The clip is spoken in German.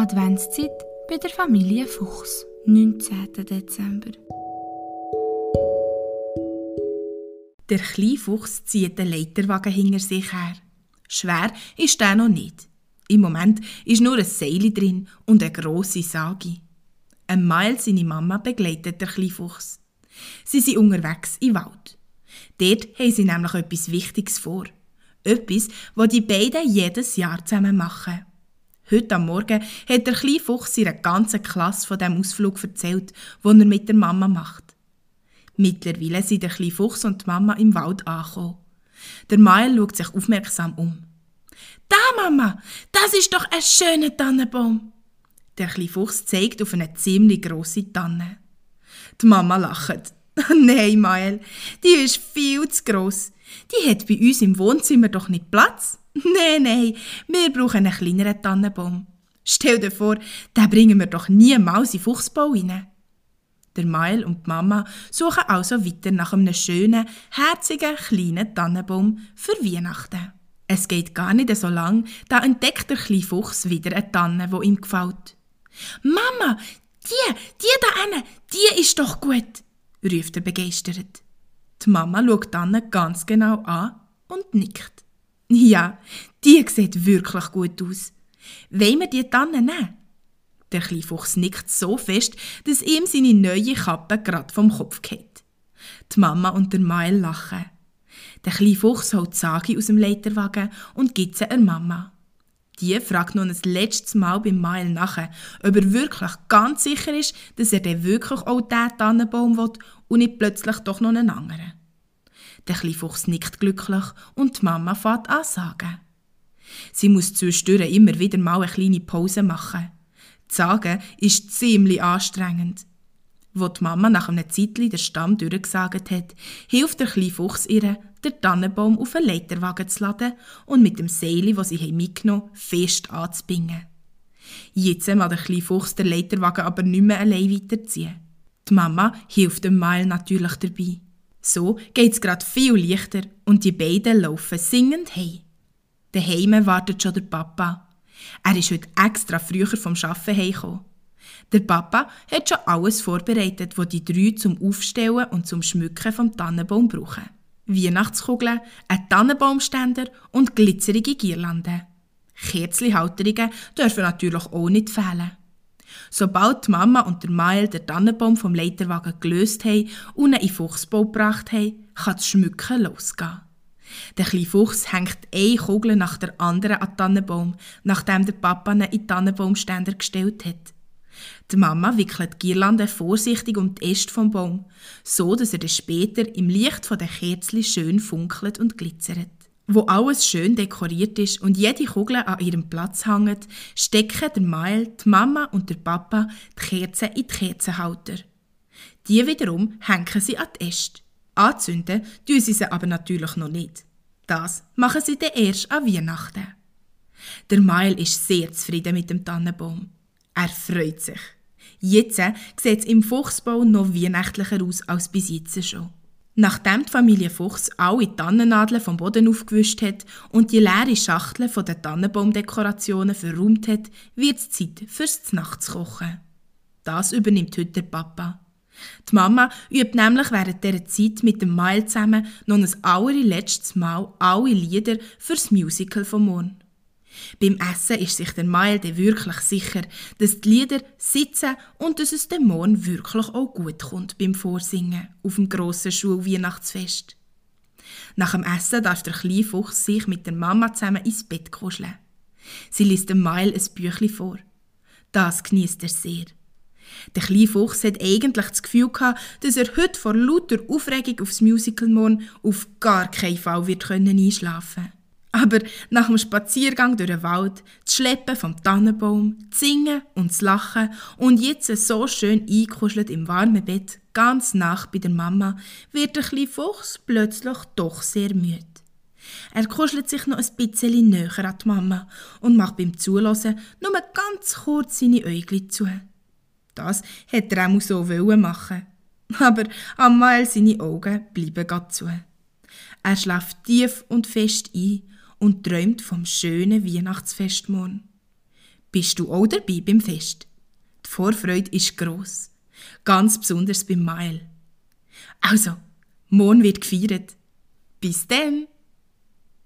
Adventszeit bei der Familie Fuchs, 19. Dezember. Der kleine Fuchs zieht den Leiterwagen hinter sich her. Schwer ist der noch nicht. Im Moment ist nur ein Seil drin und eine grosse Sage. Ein Mal seine Mama begleitet der kleine Fuchs. Sie sind unterwegs im Wald. Dort haben sie nämlich etwas Wichtiges vor. Etwas, was die beiden jedes Jahr zusammen machen. Heute am Morgen hat der kleine Fuchs ihrer ganzen Klasse von dem Ausflug erzählt, den er mit der Mama macht. Mittlerweile sind der kleine Fuchs und die Mama im Wald angekommen. Der Mael schaut sich aufmerksam um. Da, Mama, das ist doch ein schöner Tannenbaum. Der kleine Fuchs zeigt auf eine ziemlich grosse Tanne. Die Mama lacht. Nein, Mael, die ist viel zu gross. Die hat bei uns im Wohnzimmer doch nicht Platz. Nein, nein, wir brauchen einen kleineren Tannenbaum. Stell dir vor, den bringen wir doch niemals in Fuchsbau rein. Der Mael und die Mama suchen also weiter nach einem schönen, herzigen, kleinen Tannenbaum für Weihnachten. Es geht gar nicht so lang, da entdeckt der kleine Fuchs wieder eine Tanne, wo ihm gefällt. Mama, die, die da eine, die ist doch gut, ruft er begeistert. Die Mama schaut Tanne ganz genau an und nickt. Ja, die sieht wirklich gut aus. Wollen wir die Tanne nehmen? Der kleine Fuchs nickt so fest, dass ihm seine neue Kappe grad vom Kopf geht. Die Mama und der Mael lachen. Der kleine Fuchs holt Sagi aus dem Leiterwagen und gibt sie der Mama. Die fragt nun das letzte Mal beim Mael nach, ob er wirklich ganz sicher ist, dass er dann wirklich auch diesen Tannenbaum will und nicht plötzlich doch noch einen anderen. Der kleine Fuchs nickt glücklich und die Mama fährt an sagen. Sie muss zwischendurch immer wieder mal eine kleine Pause machen. Sagen ist ziemlich anstrengend. Wo die Mama nach einem Zeitli den Stamm durchgesagt hat, hilft der kleine Fuchs ihr, den Tannenbaum auf einen Leiterwagen zu laden und mit dem Seil, das sie mitgenommen haben, fest anzubinden. Jetzt mag der kleine Fuchs den Leiterwagen aber nicht mehr allein weiterziehen. Die Mama hilft dem Mal natürlich dabei. So geht's grad viel leichter und die beiden laufen singend heim. Daheim wartet schon der Papa. Er ist heute extra früher vom Arbeiten heimgekommen. Der Papa hat schon alles vorbereitet, was die drei zum Aufstellen und zum Schmücken vom Tannenbaum brauchen. Weihnachtskugeln, ein Tannenbaumständer und glitzerige Girlanden. Kerzlihalterungen dürfen natürlich auch nicht fehlen. Sobald die Mama und der Mael den Tannenbaum vom Leiterwagen gelöst haben und ihn in den Fuchsbau gebracht haben, kann das Schmücken losgehen. Der kleine Fuchs hängt eine Kugel nach der anderen an den Tannenbaum, nachdem der Papa ihn in den Tannenbaumständer gestellt hat. Die Mama wickelt die Girlande vorsichtig um die Äste vom Baum, so dass er später im Licht der Kerzli schön funkelt und glitzert. Wo alles schön dekoriert ist und jede Kugel an ihrem Platz hängt, stecken der Mael, die Mama und der Papa die Kerzen in die Kerzenhalter. Die wiederum hängen sie an die Äste. Anzünden tun sie sie aber natürlich noch nicht. Das machen sie dann erst an Weihnachten. Der Mael ist sehr zufrieden mit dem Tannenbaum. Er freut sich. Jetzt sieht es im Fuchsbau noch weihnachtlicher aus als bis jetzt schon. Nachdem die Familie Fuchs alle Tannennadeln vom Boden aufgewischt hat und die leere Schachtel von den Tannenbaumdekorationen verräumt hat, wird es Zeit fürs Nachtskochen. Das übernimmt heute der Papa. Die Mama übt nämlich während dieser Zeit mit dem Mail zusammen noch ein allerletztes Mal alle Lieder fürs Musical vom Morgen. Beim Essen ist sich der Mael wirklich sicher, dass die Lieder sitzen und dass es dem Morgen wirklich auch gut kommt beim Vorsingen auf dem grossen Schulweihnachtsfest. Nach dem Essen darf der kleine Fuchs sich mit der Mama zusammen ins Bett kuscheln. Sie liest dem Mael ein Büchlein vor. Das genießt er sehr. Der kleine Fuchs hat eigentlich das Gefühl gehabt, dass er heute vor lauter Aufregung aufs Musical morgen auf gar keinen Fall wird einschlafen können. Aber nach dem Spaziergang durch den Wald, das Schleppen vom Tannenbaum, das Singen und das Lachen und jetzt so schön eingekuschelt im warmen Bett, ganz nach bei der Mama, wird der kleine Fuchs plötzlich doch sehr müde. Er kuschelt sich noch ein bisschen näher an die Mama und macht beim Zulassen nur ganz kurz seine Äugel zu. Das hätte er auch so machen Aber einmal seine Augen bleiben zu. Er schläft tief und fest ein und träumt vom schönen Weihnachtsfestmorgen. Bist du auch dabei beim Fest? Die Vorfreude ist gross. Ganz besonders beim Mael. Also, morgen wird gefeiert. Bis dann!